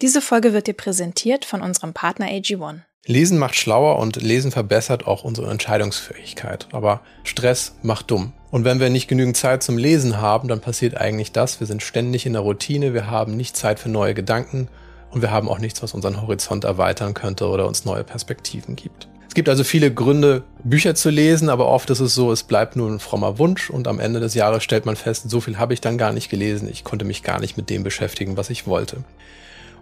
Diese Folge wird dir präsentiert von unserem Partner AG1. Lesen macht schlauer und Lesen verbessert auch unsere Entscheidungsfähigkeit. Aber Stress macht dumm. Und wenn wir nicht genügend Zeit zum Lesen haben, dann passiert eigentlich das. Wir sind ständig in der Routine, wir haben nicht Zeit für neue Gedanken und wir haben auch nichts, was unseren Horizont erweitern könnte oder uns neue Perspektiven gibt. Es gibt also viele Gründe, Bücher zu lesen, aber oft ist es so, es bleibt nur ein frommer Wunsch und am Ende des Jahres stellt man fest, so viel habe ich dann gar nicht gelesen, ich konnte mich gar nicht mit dem beschäftigen, was ich wollte.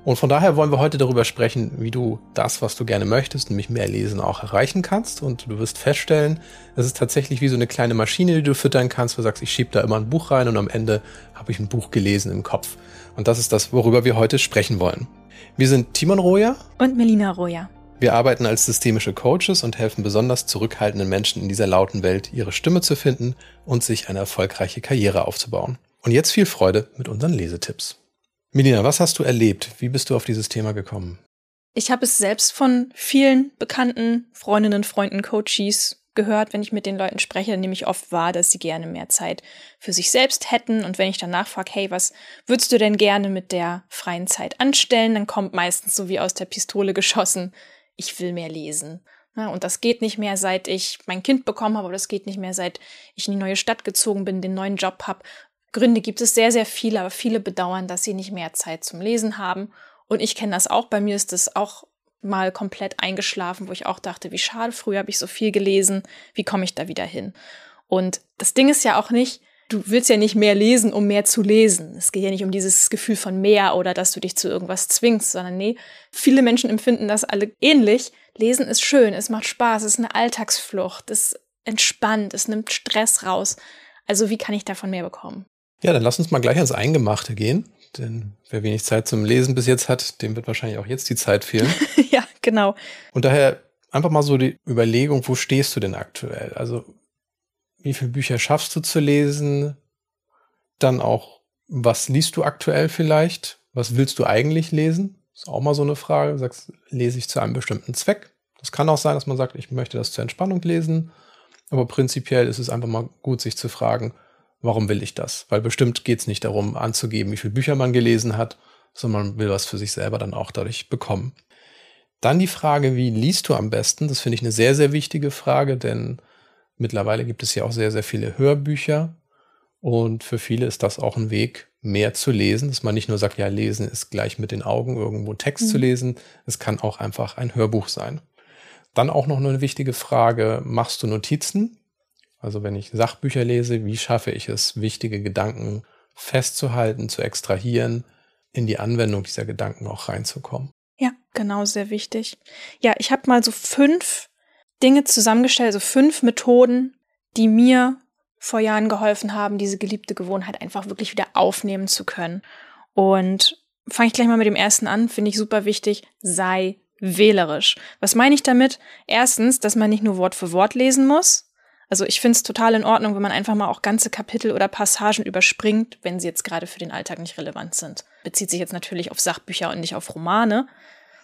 Und von daher wollen wir heute darüber sprechen, wie du das, was du gerne möchtest, nämlich mehr lesen, auch erreichen kannst. Und du wirst feststellen, es ist tatsächlich wie so eine kleine Maschine, die du füttern kannst. Du sagst, ich schiebe da immer ein Buch rein und am Ende habe ich ein Buch gelesen im Kopf. Und das ist das, worüber wir heute sprechen wollen. Wir sind Timon Roja und Melina Roja. Wir arbeiten als systemische Coaches und helfen besonders zurückhaltenden Menschen in dieser lauten Welt, ihre Stimme zu finden und sich eine erfolgreiche Karriere aufzubauen. Und jetzt viel Freude mit unseren Lesetipps. Melina, was hast du erlebt? Wie bist du auf dieses Thema gekommen? Ich habe es selbst von vielen bekannten Freundinnen, Freunden, Coaches gehört, wenn ich mit den Leuten spreche, nehme ich oft wahr, dass sie gerne mehr Zeit für sich selbst hätten. Und wenn ich danach frage, hey, was würdest du denn gerne mit der freien Zeit anstellen, dann kommt meistens so wie aus der Pistole geschossen, ich will mehr lesen. und das geht nicht mehr, seit ich mein Kind bekommen habe, aber das geht nicht mehr, seit ich in die neue Stadt gezogen bin, den neuen Job habe Gründe gibt es sehr, sehr viele, aber viele bedauern, dass sie nicht mehr Zeit zum Lesen haben. Und ich kenne das auch. Bei mir ist das auch mal komplett eingeschlafen, wo ich auch dachte, wie schade, früher habe ich so viel gelesen, wie komme ich da wieder hin? Und das Ding ist ja auch nicht, du willst ja nicht mehr lesen, um mehr zu lesen. Es geht ja nicht um dieses Gefühl von mehr oder dass du dich zu irgendwas zwingst, sondern nee, viele Menschen empfinden das alle ähnlich. Lesen ist schön, es macht Spaß, es ist eine Alltagsflucht, es entspannt, es nimmt Stress raus. Also wie kann ich davon mehr bekommen? Ja, dann lass uns mal gleich ans Eingemachte gehen. Denn wer wenig Zeit zum Lesen bis jetzt hat, dem wird wahrscheinlich auch jetzt die Zeit fehlen. ja, genau. Und daher einfach mal so die Überlegung, wo stehst du denn aktuell? Also, wie viele Bücher schaffst du zu lesen? Dann auch, was liest du aktuell vielleicht? Was willst du eigentlich lesen? Ist auch mal so eine Frage. Du sagst, lese ich zu einem bestimmten Zweck? Das kann auch sein, dass man sagt, ich möchte das zur Entspannung lesen. Aber prinzipiell ist es einfach mal gut, sich zu fragen, warum will ich das? Weil bestimmt geht es nicht darum, anzugeben, wie viele Bücher man gelesen hat, sondern man will was für sich selber dann auch dadurch bekommen. Dann die Frage, wie liest du am besten? Das finde ich eine sehr, sehr wichtige Frage, denn mittlerweile gibt es ja auch sehr, sehr viele Hörbücher. Und für viele ist das auch ein Weg, mehr zu lesen, dass man nicht nur sagt, ja, lesen ist gleich mit den Augen irgendwo Text mhm. zu lesen. Es kann auch einfach ein Hörbuch sein. Dann auch noch eine wichtige Frage, machst du Notizen? Also wenn ich Sachbücher lese, wie schaffe ich es, wichtige Gedanken festzuhalten, zu extrahieren, in die Anwendung dieser Gedanken auch reinzukommen. Ja, genau, sehr wichtig. Ja, ich habe mal so fünf Dinge zusammengestellt, so fünf Methoden, die mir vor Jahren geholfen haben, diese geliebte Gewohnheit einfach wirklich wieder aufnehmen zu können. Und fange ich gleich mal mit dem ersten an, finde ich super wichtig, sei wählerisch. Was meine ich damit? Erstens, dass man nicht nur Wort für Wort lesen muss, also ich finde es total in Ordnung, wenn man einfach mal auch ganze Kapitel oder Passagen überspringt, wenn sie jetzt gerade für den Alltag nicht relevant sind. Bezieht sich jetzt natürlich auf Sachbücher und nicht auf Romane,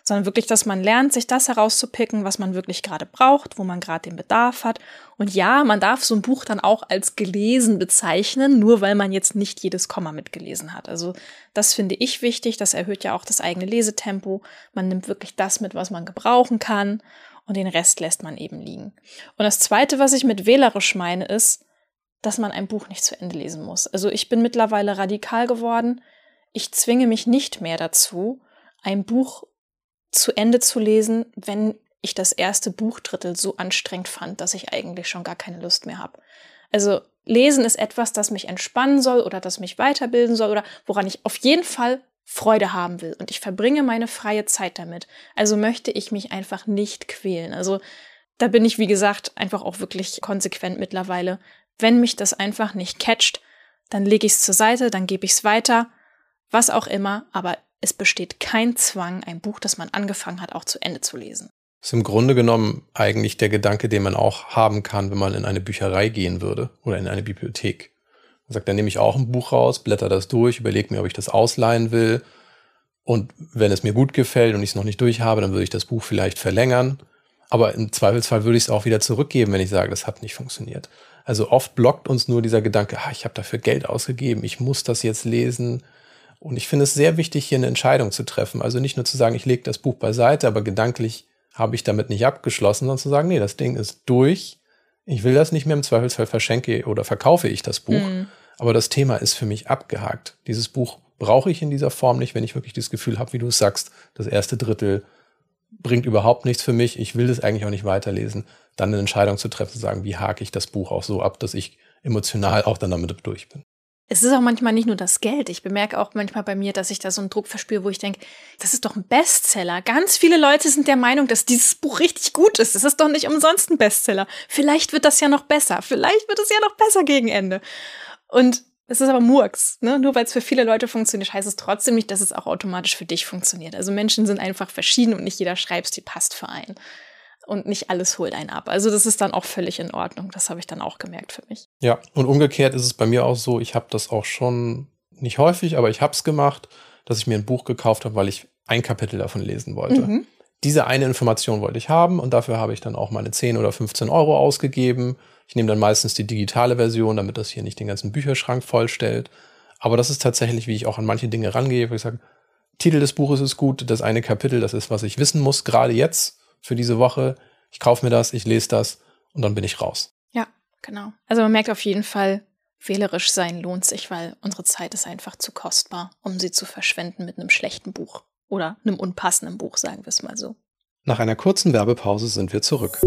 sondern wirklich, dass man lernt, sich das herauszupicken, was man wirklich gerade braucht, wo man gerade den Bedarf hat. Und ja, man darf so ein Buch dann auch als gelesen bezeichnen, nur weil man jetzt nicht jedes Komma mitgelesen hat. Also das finde ich wichtig, das erhöht ja auch das eigene Lesetempo. Man nimmt wirklich das mit, was man gebrauchen kann und den Rest lässt man eben liegen. Und das Zweite, was ich mit wählerisch meine, ist, dass man ein Buch nicht zu Ende lesen muss. Also ich bin mittlerweile radikal geworden. Ich zwinge mich nicht mehr dazu, ein Buch zu Ende zu lesen, wenn ich das erste Buchdrittel so anstrengend fand, dass ich eigentlich schon gar keine Lust mehr habe. Also Lesen ist etwas, das mich entspannen soll oder das mich weiterbilden soll oder woran ich auf jeden Fall Freude haben will und ich verbringe meine freie Zeit damit. Also möchte ich mich einfach nicht quälen. Also da bin ich, wie gesagt, einfach auch wirklich konsequent mittlerweile. Wenn mich das einfach nicht catcht, dann lege ich es zur Seite, dann gebe ich es weiter, was auch immer, aber es besteht kein Zwang, ein Buch, das man angefangen hat, auch zu Ende zu lesen. Das ist im Grunde genommen eigentlich der Gedanke, den man auch haben kann, wenn man in eine Bücherei gehen würde oder in eine Bibliothek. Sagt, dann nehme ich auch ein Buch raus, blätter das durch, überlege mir, ob ich das ausleihen will. Und wenn es mir gut gefällt und ich es noch nicht durch habe, dann würde ich das Buch vielleicht verlängern. Aber im Zweifelsfall würde ich es auch wieder zurückgeben, wenn ich sage, das hat nicht funktioniert. Also oft blockt uns nur dieser Gedanke, ah, ich habe dafür Geld ausgegeben, ich muss das jetzt lesen. Und ich finde es sehr wichtig, hier eine Entscheidung zu treffen. Also nicht nur zu sagen, ich lege das Buch beiseite, aber gedanklich habe ich damit nicht abgeschlossen, sondern zu sagen, nee, das Ding ist durch. Ich will das nicht mehr im Zweifelsfall verschenke oder verkaufe ich das Buch. Mhm. Aber das Thema ist für mich abgehakt. Dieses Buch brauche ich in dieser Form nicht, wenn ich wirklich das Gefühl habe, wie du es sagst, das erste Drittel bringt überhaupt nichts für mich. Ich will das eigentlich auch nicht weiterlesen. Dann eine Entscheidung zu treffen, zu sagen, wie hake ich das Buch auch so ab, dass ich emotional auch dann damit durch bin. Es ist auch manchmal nicht nur das Geld. Ich bemerke auch manchmal bei mir, dass ich da so einen Druck verspüre, wo ich denke, das ist doch ein Bestseller. Ganz viele Leute sind der Meinung, dass dieses Buch richtig gut ist. Das ist doch nicht umsonst ein Bestseller. Vielleicht wird das ja noch besser. Vielleicht wird es ja noch besser gegen Ende. Und es ist aber Murks. Ne? Nur weil es für viele Leute funktioniert, heißt es trotzdem nicht, dass es auch automatisch für dich funktioniert. Also Menschen sind einfach verschieden und nicht jeder Schreibstil passt für einen und nicht alles holt einen ab. Also das ist dann auch völlig in Ordnung. Das habe ich dann auch gemerkt für mich. Ja, und umgekehrt ist es bei mir auch so, ich habe das auch schon nicht häufig, aber ich habe es gemacht, dass ich mir ein Buch gekauft habe, weil ich ein Kapitel davon lesen wollte. Mhm. Diese eine Information wollte ich haben und dafür habe ich dann auch meine 10 oder 15 Euro ausgegeben. Ich nehme dann meistens die digitale Version, damit das hier nicht den ganzen Bücherschrank vollstellt. Aber das ist tatsächlich, wie ich auch an manche Dinge rangehe, wo ich sage, Titel des Buches ist gut, das eine Kapitel, das ist, was ich wissen muss, gerade jetzt für diese Woche. Ich kaufe mir das, ich lese das und dann bin ich raus. Ja, genau. Also man merkt auf jeden Fall, wählerisch sein lohnt sich, weil unsere Zeit ist einfach zu kostbar, um sie zu verschwenden mit einem schlechten Buch oder einem unpassenden Buch, sagen wir es mal so. Nach einer kurzen Werbepause sind wir zurück.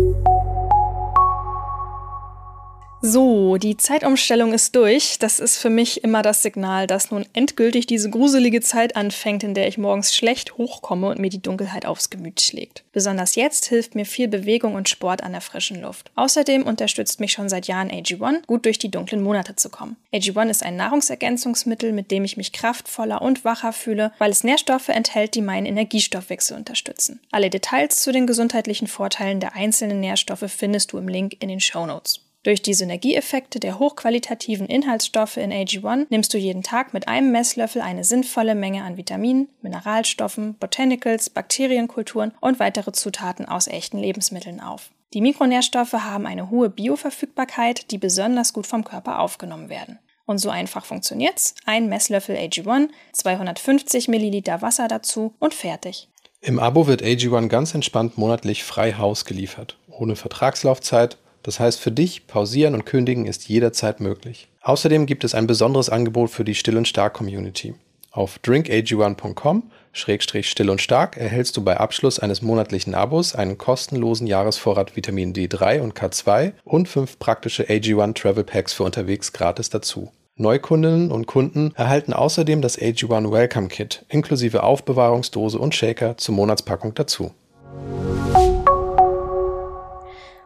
So, die Zeitumstellung ist durch. Das ist für mich immer das Signal, dass nun endgültig diese gruselige Zeit anfängt, in der ich morgens schlecht hochkomme und mir die Dunkelheit aufs Gemüt schlägt. Besonders jetzt hilft mir viel Bewegung und Sport an der frischen Luft. Außerdem unterstützt mich schon seit Jahren AG1, gut durch die dunklen Monate zu kommen. AG1 ist ein Nahrungsergänzungsmittel, mit dem ich mich kraftvoller und wacher fühle, weil es Nährstoffe enthält, die meinen Energiestoffwechsel unterstützen. Alle Details zu den gesundheitlichen Vorteilen der einzelnen Nährstoffe findest du im Link in den Show Notes. Durch die Synergieeffekte der hochqualitativen Inhaltsstoffe in AG1 nimmst du jeden Tag mit einem Messlöffel eine sinnvolle Menge an Vitaminen, Mineralstoffen, Botanicals, Bakterienkulturen und weitere Zutaten aus echten Lebensmitteln auf. Die Mikronährstoffe haben eine hohe Bioverfügbarkeit, die besonders gut vom Körper aufgenommen werden. Und so einfach funktioniert's. Ein Messlöffel AG1, 250 Milliliter Wasser dazu und fertig. Im Abo wird AG1 ganz entspannt monatlich frei Haus geliefert. Ohne Vertragslaufzeit das heißt, für dich pausieren und kündigen ist jederzeit möglich. Außerdem gibt es ein besonderes Angebot für die Still und Stark Community. Auf drinkag1.com Still und Stark erhältst du bei Abschluss eines monatlichen Abos einen kostenlosen Jahresvorrat Vitamin D3 und K2 und fünf praktische AG1 Travel Packs für unterwegs gratis dazu. Neukundinnen und Kunden erhalten außerdem das AG1 Welcome Kit inklusive Aufbewahrungsdose und Shaker zur Monatspackung dazu.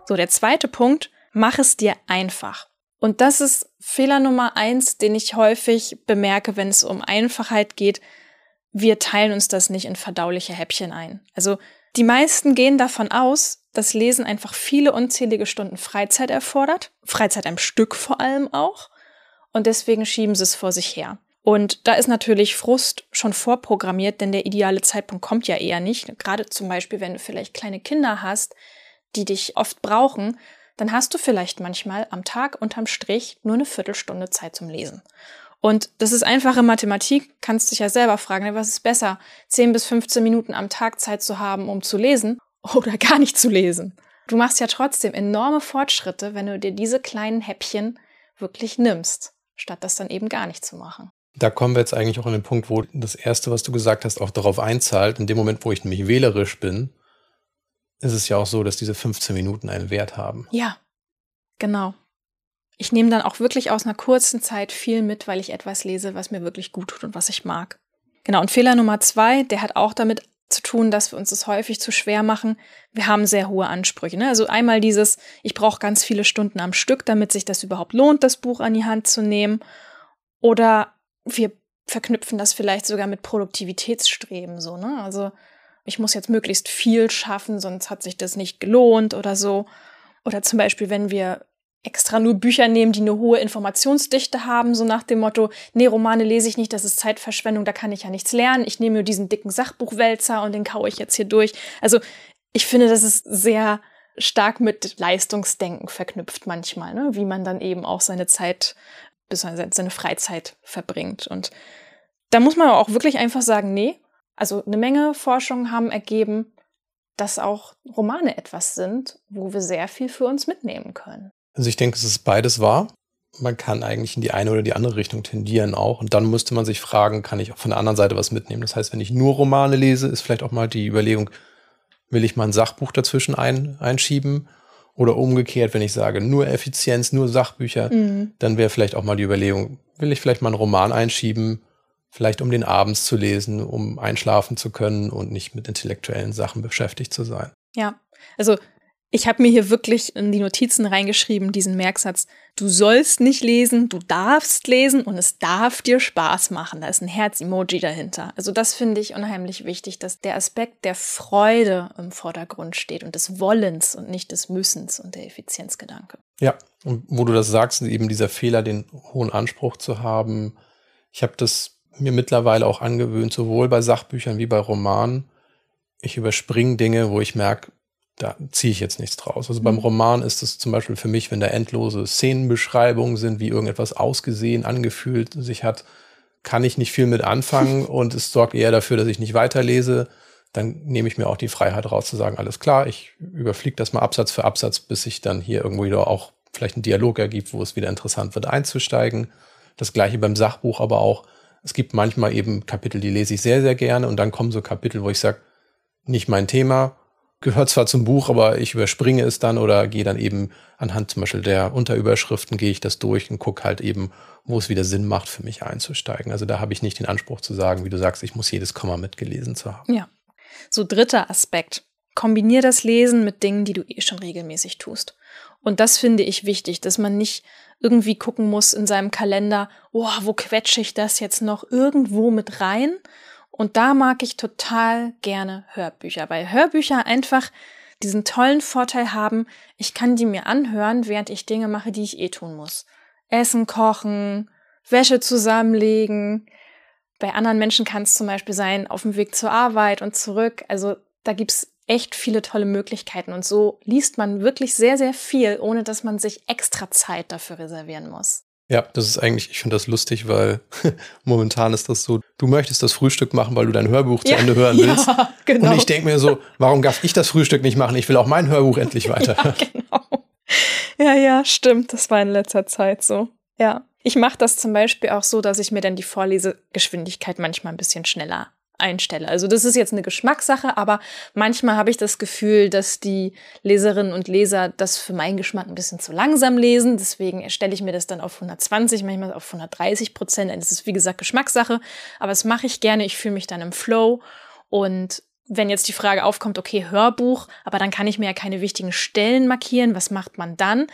So, der zweite Punkt, mach es dir einfach. Und das ist Fehler Nummer eins, den ich häufig bemerke, wenn es um Einfachheit geht. Wir teilen uns das nicht in verdauliche Häppchen ein. Also die meisten gehen davon aus, dass Lesen einfach viele unzählige Stunden Freizeit erfordert. Freizeit am Stück vor allem auch. Und deswegen schieben sie es vor sich her. Und da ist natürlich Frust schon vorprogrammiert, denn der ideale Zeitpunkt kommt ja eher nicht. Gerade zum Beispiel, wenn du vielleicht kleine Kinder hast, die dich oft brauchen, dann hast du vielleicht manchmal am Tag unterm Strich nur eine Viertelstunde Zeit zum Lesen. Und das ist einfache Mathematik, kannst dich ja selber fragen, ne, was ist besser, 10 bis 15 Minuten am Tag Zeit zu haben, um zu lesen oder gar nicht zu lesen. Du machst ja trotzdem enorme Fortschritte, wenn du dir diese kleinen Häppchen wirklich nimmst, statt das dann eben gar nicht zu machen. Da kommen wir jetzt eigentlich auch an den Punkt, wo das Erste, was du gesagt hast, auch darauf einzahlt. In dem Moment, wo ich nämlich wählerisch bin, ist es ja auch so, dass diese 15 Minuten einen Wert haben. Ja, genau. Ich nehme dann auch wirklich aus einer kurzen Zeit viel mit, weil ich etwas lese, was mir wirklich gut tut und was ich mag. Genau, und Fehler Nummer zwei, der hat auch damit zu tun, dass wir uns das häufig zu schwer machen. Wir haben sehr hohe Ansprüche. Ne? Also einmal dieses, ich brauche ganz viele Stunden am Stück, damit sich das überhaupt lohnt, das Buch an die Hand zu nehmen. Oder wir verknüpfen das vielleicht sogar mit Produktivitätsstreben, so, ne? Also ich muss jetzt möglichst viel schaffen, sonst hat sich das nicht gelohnt oder so. Oder zum Beispiel, wenn wir extra nur Bücher nehmen, die eine hohe Informationsdichte haben, so nach dem Motto, nee, Romane lese ich nicht, das ist Zeitverschwendung, da kann ich ja nichts lernen. Ich nehme nur diesen dicken Sachbuchwälzer und den kaue ich jetzt hier durch. Also ich finde, das ist sehr stark mit Leistungsdenken verknüpft manchmal, ne? wie man dann eben auch seine Zeit, seine Freizeit verbringt. Und Da muss man auch wirklich einfach sagen, nee. Also eine Menge Forschungen haben ergeben, dass auch Romane etwas sind, wo wir sehr viel für uns mitnehmen können. Also ich denke, es ist beides wahr. Man kann eigentlich in die eine oder die andere Richtung tendieren auch. Und dann müsste man sich fragen, kann ich auch von der anderen Seite was mitnehmen? Das heißt, wenn ich nur Romane lese, ist vielleicht auch mal die Überlegung, will ich mal ein Sachbuch dazwischen ein, einschieben? Oder umgekehrt, wenn ich sage, nur Effizienz, nur Sachbücher, mhm. dann wäre vielleicht auch mal die Überlegung, will ich vielleicht mal einen Roman einschieben, vielleicht um den abends zu lesen, um einschlafen zu können und nicht mit intellektuellen Sachen beschäftigt zu sein. Ja, also ich habe mir hier wirklich in die Notizen reingeschrieben, diesen Merksatz, du sollst nicht lesen, du darfst lesen und es darf dir Spaß machen. Da ist ein Herz-Emoji dahinter. Also das finde ich unheimlich wichtig, dass der Aspekt der Freude im Vordergrund steht und des Wollens und nicht des Müssens und der Effizienzgedanke. Ja, und wo du das sagst, eben dieser Fehler, den hohen Anspruch zu haben. Ich habe das mir mittlerweile auch angewöhnt, sowohl bei Sachbüchern wie bei Romanen. Ich überspringe Dinge, wo ich merke, da ziehe ich jetzt nichts draus. Also mhm. beim Roman ist es zum Beispiel für mich, wenn da endlose Szenenbeschreibungen sind, wie irgendetwas ausgesehen, angefühlt sich hat, kann ich nicht viel mit anfangen und es sorgt eher dafür, dass ich nicht weiterlese. Dann nehme ich mir auch die Freiheit raus zu sagen, alles klar, ich überfliege das mal Absatz für Absatz, bis sich dann hier irgendwo wieder auch vielleicht ein Dialog ergibt, wo es wieder interessant wird einzusteigen. Das gleiche beim Sachbuch aber auch. Es gibt manchmal eben Kapitel, die lese ich sehr, sehr gerne und dann kommen so Kapitel, wo ich sage, nicht mein Thema, gehört zwar zum Buch, aber ich überspringe es dann oder gehe dann eben anhand zum Beispiel der Unterüberschriften gehe ich das durch und gucke halt eben, wo es wieder Sinn macht, für mich einzusteigen. Also da habe ich nicht den Anspruch zu sagen, wie du sagst, ich muss jedes Komma mitgelesen zu haben. Ja. So dritter Aspekt. Kombinier das Lesen mit Dingen, die du eh schon regelmäßig tust. Und das finde ich wichtig, dass man nicht irgendwie gucken muss in seinem Kalender, oh, wo quetsche ich das jetzt noch irgendwo mit rein, und da mag ich total gerne Hörbücher, weil Hörbücher einfach diesen tollen Vorteil haben, ich kann die mir anhören, während ich Dinge mache, die ich eh tun muss. Essen, kochen, Wäsche zusammenlegen. Bei anderen Menschen kann es zum Beispiel sein, auf dem Weg zur Arbeit und zurück. Also da gibt's echt viele tolle Möglichkeiten. Und so liest man wirklich sehr, sehr viel, ohne dass man sich extra Zeit dafür reservieren muss. Ja, das ist eigentlich, ich finde das lustig, weil momentan ist das so, du möchtest das Frühstück machen, weil du dein Hörbuch zu ja, Ende hören willst. Ja, genau. Und ich denke mir so, warum darf ich das Frühstück nicht machen? Ich will auch mein Hörbuch endlich weiter. ja, genau. Ja, ja, stimmt. Das war in letzter Zeit so. Ja. Ich mache das zum Beispiel auch so, dass ich mir dann die Vorlesegeschwindigkeit manchmal ein bisschen schneller einstelle. Also das ist jetzt eine Geschmackssache, aber manchmal habe ich das Gefühl, dass die Leserinnen und Leser das für meinen Geschmack ein bisschen zu langsam lesen. Deswegen stelle ich mir das dann auf 120, manchmal auf 130 Prozent. Das ist wie gesagt Geschmackssache, aber das mache ich gerne. Ich fühle mich dann im Flow und wenn jetzt die Frage aufkommt, okay, Hörbuch, aber dann kann ich mir ja keine wichtigen Stellen markieren. Was macht man dann?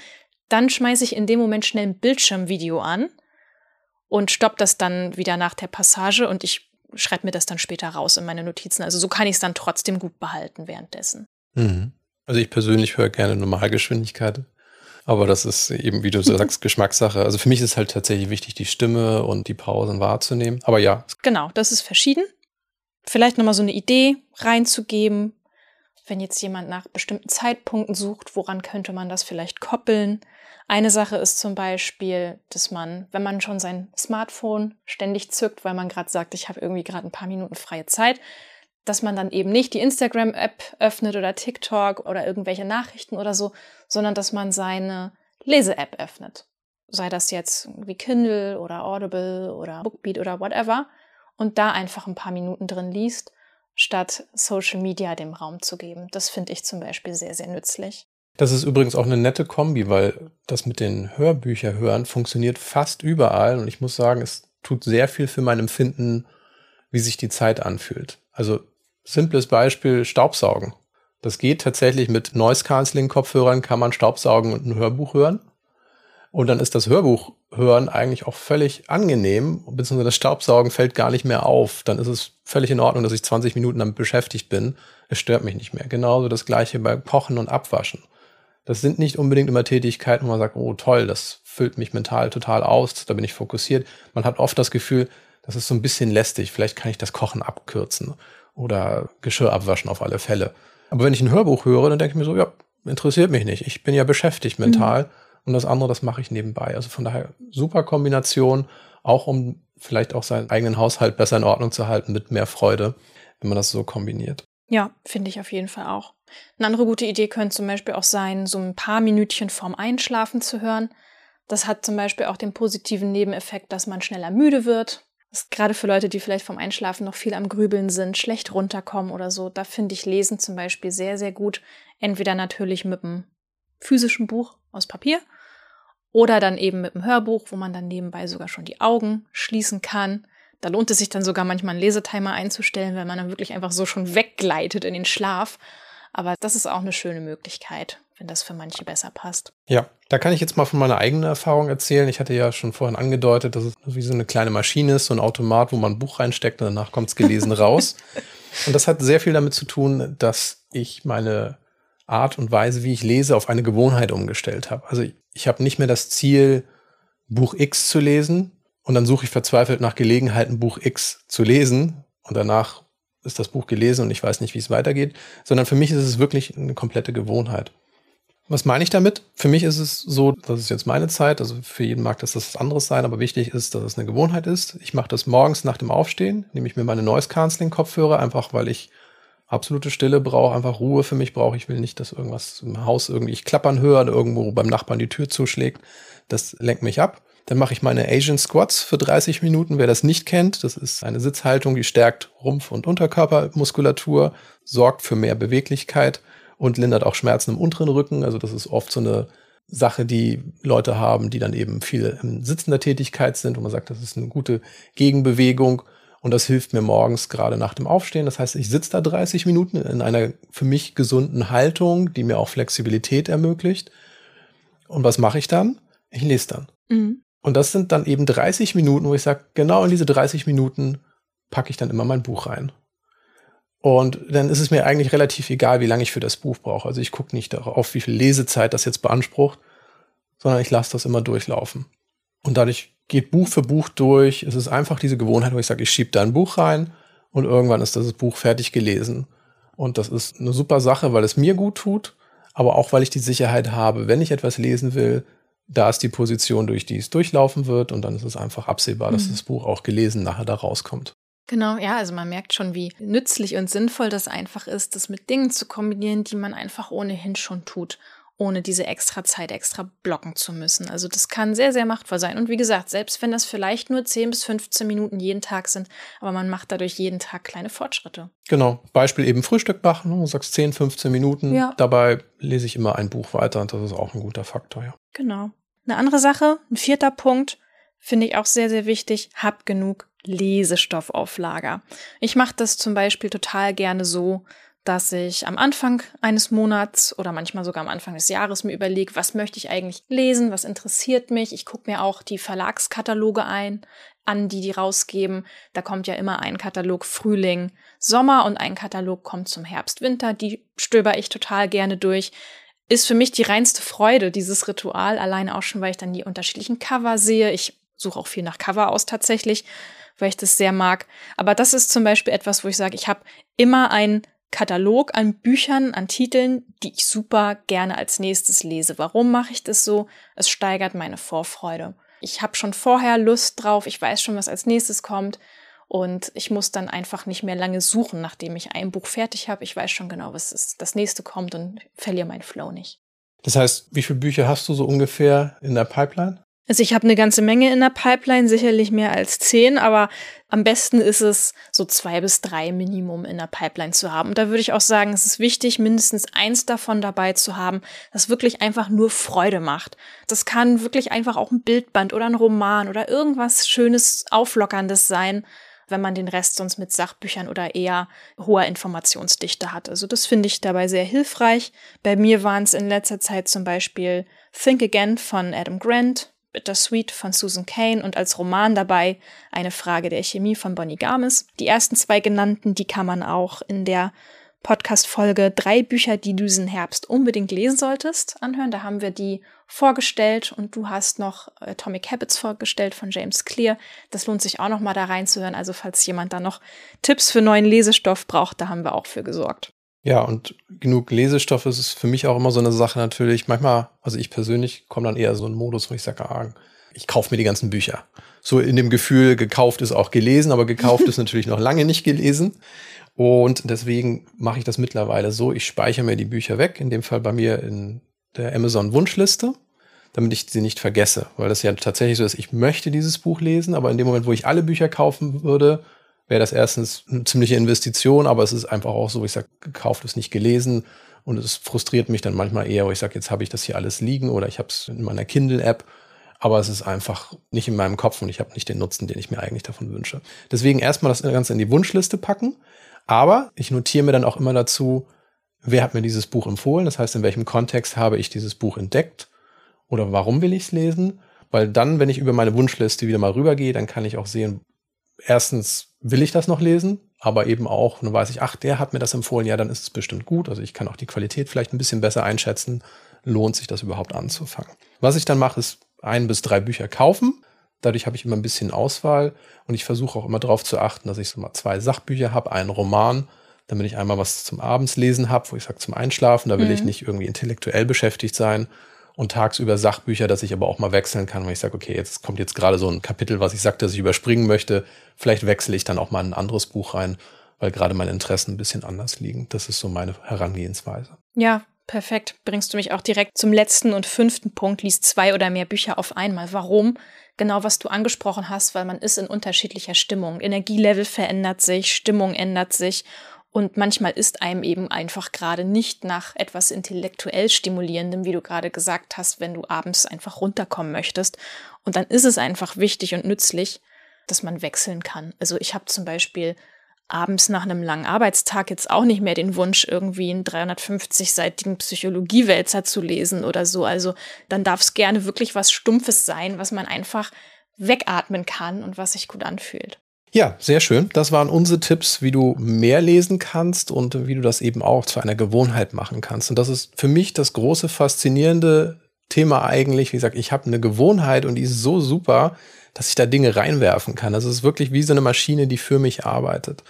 Dann schmeiße ich in dem Moment schnell ein Bildschirmvideo an und stopp das dann wieder nach der Passage und ich schreibe mir das dann später raus in meine Notizen. Also so kann ich es dann trotzdem gut behalten währenddessen. Mhm. Also ich persönlich höre gerne Normalgeschwindigkeit. Aber das ist eben, wie du sagst, Geschmackssache. Also für mich ist halt tatsächlich wichtig, die Stimme und die Pausen wahrzunehmen. Aber ja. Genau, das ist verschieden. Vielleicht nochmal so eine Idee reinzugeben. Wenn jetzt jemand nach bestimmten Zeitpunkten sucht, woran könnte man das vielleicht koppeln? Eine Sache ist zum Beispiel, dass man, wenn man schon sein Smartphone ständig zückt, weil man gerade sagt, ich habe irgendwie gerade ein paar Minuten freie Zeit, dass man dann eben nicht die Instagram-App öffnet oder TikTok oder irgendwelche Nachrichten oder so, sondern dass man seine Lese-App öffnet. Sei das jetzt wie Kindle oder Audible oder Bookbeat oder whatever. Und da einfach ein paar Minuten drin liest, statt Social Media dem Raum zu geben. Das finde ich zum Beispiel sehr, sehr nützlich. Das ist übrigens auch eine nette Kombi, weil das mit den Hörbücher hören funktioniert fast überall und ich muss sagen, es tut sehr viel für mein Empfinden, wie sich die Zeit anfühlt. Also simples Beispiel Staubsaugen. Das geht tatsächlich mit Noise Cancelling Kopfhörern kann man Staubsaugen und ein Hörbuch hören. Und dann ist das Hörbuch hören eigentlich auch völlig angenehm, beziehungsweise das Staubsaugen fällt gar nicht mehr auf. Dann ist es völlig in Ordnung, dass ich 20 Minuten damit beschäftigt bin. Es stört mich nicht mehr. Genauso das gleiche bei Kochen und Abwaschen. Das sind nicht unbedingt immer Tätigkeiten, wo man sagt, oh toll, das füllt mich mental total aus, da bin ich fokussiert. Man hat oft das Gefühl, das ist so ein bisschen lästig, vielleicht kann ich das Kochen abkürzen oder Geschirr abwaschen auf alle Fälle. Aber wenn ich ein Hörbuch höre, dann denke ich mir so, ja, interessiert mich nicht. Ich bin ja beschäftigt mental mhm. und das andere, das mache ich nebenbei. Also von daher super Kombination, auch um vielleicht auch seinen eigenen Haushalt besser in Ordnung zu halten mit mehr Freude, wenn man das so kombiniert. Ja, finde ich auf jeden Fall auch. Eine andere gute Idee könnte zum Beispiel auch sein, so ein paar Minütchen vorm Einschlafen zu hören. Das hat zum Beispiel auch den positiven Nebeneffekt, dass man schneller müde wird. Das ist gerade für Leute, die vielleicht vom Einschlafen noch viel am Grübeln sind, schlecht runterkommen oder so. Da finde ich Lesen zum Beispiel sehr, sehr gut. Entweder natürlich mit einem physischen Buch aus Papier oder dann eben mit einem Hörbuch, wo man dann nebenbei sogar schon die Augen schließen kann. Da lohnt es sich dann sogar manchmal einen Lesetimer einzustellen, weil man dann wirklich einfach so schon weggleitet in den Schlaf. Aber das ist auch eine schöne Möglichkeit, wenn das für manche besser passt. Ja, da kann ich jetzt mal von meiner eigenen Erfahrung erzählen. Ich hatte ja schon vorhin angedeutet, dass es wie so eine kleine Maschine ist, so ein Automat, wo man ein Buch reinsteckt und danach kommt es gelesen raus. Und das hat sehr viel damit zu tun, dass ich meine Art und Weise, wie ich lese, auf eine Gewohnheit umgestellt habe. Also ich, ich habe nicht mehr das Ziel, Buch X zu lesen und dann suche ich verzweifelt nach Gelegenheiten, Buch X zu lesen und danach ist das Buch gelesen und ich weiß nicht, wie es weitergeht, sondern für mich ist es wirklich eine komplette Gewohnheit. Was meine ich damit? Für mich ist es so, das ist jetzt meine Zeit, also für jeden mag das was anderes sein, aber wichtig ist, dass es eine Gewohnheit ist. Ich mache das morgens nach dem Aufstehen, nehme ich mir meine Noise Cancelling Kopfhörer, einfach weil ich absolute Stille brauche, einfach Ruhe für mich brauche. Ich will nicht, dass irgendwas im Haus irgendwie ich klappern höre irgendwo beim Nachbarn die Tür zuschlägt. Das lenkt mich ab. Dann mache ich meine Asian Squats für 30 Minuten. Wer das nicht kennt, das ist eine Sitzhaltung, die stärkt Rumpf- und Unterkörpermuskulatur, sorgt für mehr Beweglichkeit und lindert auch Schmerzen im unteren Rücken. Also das ist oft so eine Sache, die Leute haben, die dann eben viel in sitzender Tätigkeit sind, wo man sagt, das ist eine gute Gegenbewegung und das hilft mir morgens gerade nach dem Aufstehen. Das heißt, ich sitze da 30 Minuten in einer für mich gesunden Haltung, die mir auch Flexibilität ermöglicht. Und was mache ich dann? Ich lese dann. Mhm. Und das sind dann eben 30 Minuten, wo ich sage, genau in diese 30 Minuten packe ich dann immer mein Buch rein. Und dann ist es mir eigentlich relativ egal, wie lange ich für das Buch brauche. Also ich gucke nicht darauf, wie viel Lesezeit das jetzt beansprucht, sondern ich lasse das immer durchlaufen. Und dadurch geht Buch für Buch durch. Es ist einfach diese Gewohnheit, wo ich sage, ich schiebe da ein Buch rein und irgendwann ist das Buch fertig gelesen. Und das ist eine super Sache, weil es mir gut tut, aber auch weil ich die Sicherheit habe, wenn ich etwas lesen will, da ist die Position, durch die es durchlaufen wird und dann ist es einfach absehbar, dass mhm. das Buch auch gelesen nachher da rauskommt. Genau, ja, also man merkt schon, wie nützlich und sinnvoll das einfach ist, das mit Dingen zu kombinieren, die man einfach ohnehin schon tut, ohne diese extra Zeit extra blocken zu müssen. Also das kann sehr, sehr machtvoll sein. Und wie gesagt, selbst wenn das vielleicht nur 10 bis 15 Minuten jeden Tag sind, aber man macht dadurch jeden Tag kleine Fortschritte. Genau, Beispiel eben Frühstück machen, du sagst 10, 15 Minuten, ja. dabei lese ich immer ein Buch weiter und das ist auch ein guter Faktor, ja. Genau. Eine andere Sache, ein vierter Punkt, finde ich auch sehr, sehr wichtig, hab genug Lesestoff auf Lager. Ich mache das zum Beispiel total gerne so, dass ich am Anfang eines Monats oder manchmal sogar am Anfang des Jahres mir überlege, was möchte ich eigentlich lesen, was interessiert mich. Ich gucke mir auch die Verlagskataloge ein, an, die die rausgeben. Da kommt ja immer ein Katalog Frühling, Sommer und ein Katalog kommt zum Herbst, Winter. Die stöber ich total gerne durch. Ist für mich die reinste Freude, dieses Ritual, alleine auch schon, weil ich dann die unterschiedlichen Cover sehe. Ich suche auch viel nach Cover aus tatsächlich weil ich das sehr mag. Aber das ist zum Beispiel etwas, wo ich sage, ich habe immer einen Katalog an Büchern, an Titeln, die ich super gerne als nächstes lese. Warum mache ich das so? Es steigert meine Vorfreude. Ich habe schon vorher Lust drauf, ich weiß schon, was als nächstes kommt und ich muss dann einfach nicht mehr lange suchen, nachdem ich ein Buch fertig habe. Ich weiß schon genau, was ist, das nächste kommt und verliere meinen Flow nicht. Das heißt, wie viele Bücher hast du so ungefähr in der Pipeline? Also ich habe eine ganze Menge in der Pipeline, sicherlich mehr als zehn, aber am besten ist es, so zwei bis drei Minimum in der Pipeline zu haben. Und da würde ich auch sagen, es ist wichtig, mindestens eins davon dabei zu haben, das wirklich einfach nur Freude macht. Das kann wirklich einfach auch ein Bildband oder ein Roman oder irgendwas Schönes, Auflockerndes sein, wenn man den Rest sonst mit Sachbüchern oder eher hoher Informationsdichte hat. Also das finde ich dabei sehr hilfreich. Bei mir waren es in letzter Zeit zum Beispiel Think Again von Adam Grant, Bittersweet von Susan Kane und als Roman dabei Eine Frage der Chemie von Bonnie Garmis. Die ersten zwei genannten, die kann man auch in der Podcast-Folge Drei Bücher, die du diesen Herbst unbedingt lesen solltest, anhören. Da haben wir die vorgestellt und du hast noch Atomic Habits vorgestellt von James Clear. Das lohnt sich auch noch mal da reinzuhören. Also falls jemand da noch Tipps für neuen Lesestoff braucht, da haben wir auch für gesorgt. Ja, und genug Lesestoff ist für mich auch immer so eine Sache natürlich. Manchmal, also ich persönlich komme dann eher so in einen Modus, wo ich sage, ah, ich kaufe mir die ganzen Bücher. So in dem Gefühl, gekauft ist auch gelesen, aber gekauft ist natürlich noch lange nicht gelesen. Und deswegen mache ich das mittlerweile so, ich speichere mir die Bücher weg, in dem Fall bei mir in der Amazon Wunschliste, damit ich sie nicht vergesse. Weil das ja tatsächlich so ist, ich möchte dieses Buch lesen, aber in dem Moment, wo ich alle Bücher kaufen würde, wäre das erstens eine ziemliche Investition, aber es ist einfach auch so, ich sage, gekauft ist nicht gelesen und es frustriert mich dann manchmal eher, wo ich sage, jetzt habe ich das hier alles liegen oder ich habe es in meiner Kindle-App, aber es ist einfach nicht in meinem Kopf und ich habe nicht den Nutzen, den ich mir eigentlich davon wünsche. Deswegen erstmal das Ganze in die Wunschliste packen aber ich notiere mir dann auch immer dazu, wer hat mir dieses Buch empfohlen, das heißt, in welchem Kontext habe ich dieses Buch entdeckt? Oder warum will ich es lesen, weil dann, wenn ich über meine Wunschliste wieder mal rübergehe, dann kann ich auch sehen, erstens will ich das noch lesen, aber eben auch, dann weiß ich, ach, der hat mir das empfohlen, ja, dann ist es bestimmt gut. Also ich kann auch die Qualität vielleicht ein bisschen besser einschätzen. Lohnt sich das überhaupt anzufangen? Was ich dann mache, ist ein bis drei Bücher kaufen. Dadurch habe ich immer ein bisschen Auswahl. Und ich versuche auch immer darauf zu achten, dass ich so mal zwei Sachbücher habe, einen Roman, damit ich einmal was zum Abendslesen habe, wo ich sage zum Einschlafen, da will mhm. ich nicht irgendwie intellektuell beschäftigt sein und tagsüber Sachbücher, dass ich aber auch mal wechseln kann, wenn ich sage, okay, jetzt kommt jetzt gerade so ein Kapitel, was ich sagte, dass ich überspringen möchte, vielleicht wechsle ich dann auch mal ein anderes Buch rein, weil gerade meine Interessen ein bisschen anders liegen. Das ist so meine Herangehensweise. Ja, perfekt. Bringst du mich auch direkt zum letzten und fünften Punkt, liest zwei oder mehr Bücher auf einmal. Warum? genau was du angesprochen hast, weil man ist in unterschiedlicher Stimmung. Energielevel verändert sich, Stimmung ändert sich und manchmal ist einem eben einfach gerade nicht nach etwas intellektuell stimulierendem, wie du gerade gesagt hast, wenn du abends einfach runterkommen möchtest. Und dann ist es einfach wichtig und nützlich, dass man wechseln kann. Also ich habe zum Beispiel abends nach einem langen Arbeitstag jetzt auch nicht mehr den Wunsch, irgendwie einen 350-seitigen Psychologiewälzer zu lesen oder so. Also dann darf es gerne wirklich was Stumpfes sein, was man einfach wegatmen kann und was sich gut anfühlt. Ja, sehr schön. Das waren unsere Tipps, wie du mehr lesen kannst und wie du das eben auch zu einer Gewohnheit machen kannst. Und das ist für mich das große faszinierende Thema eigentlich. Wie gesagt, ich habe eine Gewohnheit und die ist so super, dass ich da Dinge reinwerfen kann. Das ist wirklich wie so eine Maschine, die für mich arbeitet.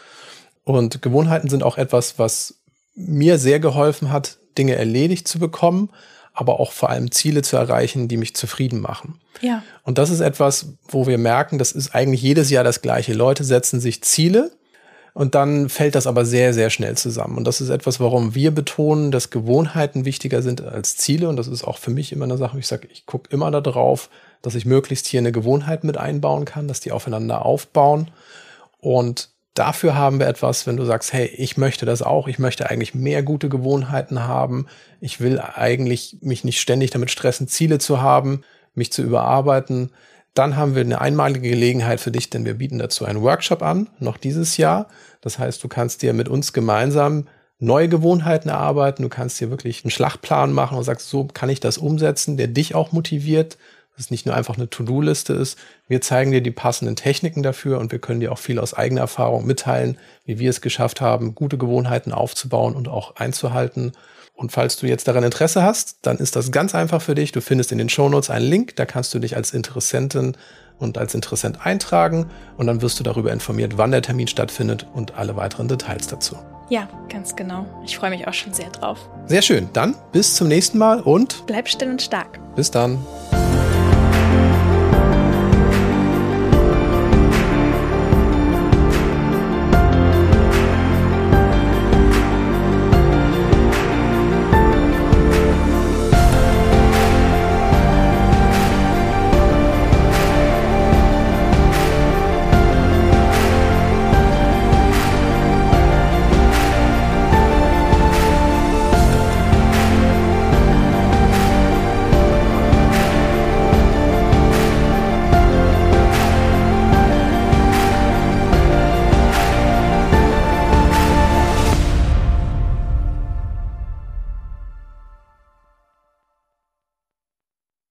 Und Gewohnheiten sind auch etwas, was mir sehr geholfen hat, Dinge erledigt zu bekommen, aber auch vor allem Ziele zu erreichen, die mich zufrieden machen. Ja. Und das ist etwas, wo wir merken, das ist eigentlich jedes Jahr das gleiche. Leute setzen sich Ziele und dann fällt das aber sehr, sehr schnell zusammen. Und das ist etwas, warum wir betonen, dass Gewohnheiten wichtiger sind als Ziele. Und das ist auch für mich immer eine Sache, ich sage, ich gucke immer darauf, dass ich möglichst hier eine Gewohnheit mit einbauen kann, dass die aufeinander aufbauen. Und dafür haben wir etwas, wenn du sagst, hey, ich möchte das auch, ich möchte eigentlich mehr gute Gewohnheiten haben, ich will eigentlich mich nicht ständig damit stressen, Ziele zu haben, mich zu überarbeiten, dann haben wir eine einmalige Gelegenheit für dich, denn wir bieten dazu einen Workshop an, noch dieses Jahr. Das heißt, du kannst dir mit uns gemeinsam neue Gewohnheiten erarbeiten, du kannst dir wirklich einen Schlachtplan machen und sagst, so kann ich das umsetzen, der dich auch motiviert, dass es nicht nur einfach eine To-Do-Liste ist. Wir zeigen dir die passenden Techniken dafür und wir können dir auch viel aus eigener Erfahrung mitteilen, wie wir es geschafft haben, gute Gewohnheiten aufzubauen und auch einzuhalten. Und falls du jetzt daran Interesse hast, dann ist das ganz einfach für dich. Du findest in den Shownotes einen Link, da kannst du dich als Interessentin und als Interessent eintragen und dann wirst du darüber informiert, wann der Termin stattfindet und alle weiteren Details dazu. Ja, ganz genau. Ich freue mich auch schon sehr drauf. Sehr schön. Dann bis zum nächsten Mal und bleib still und stark. Bis dann.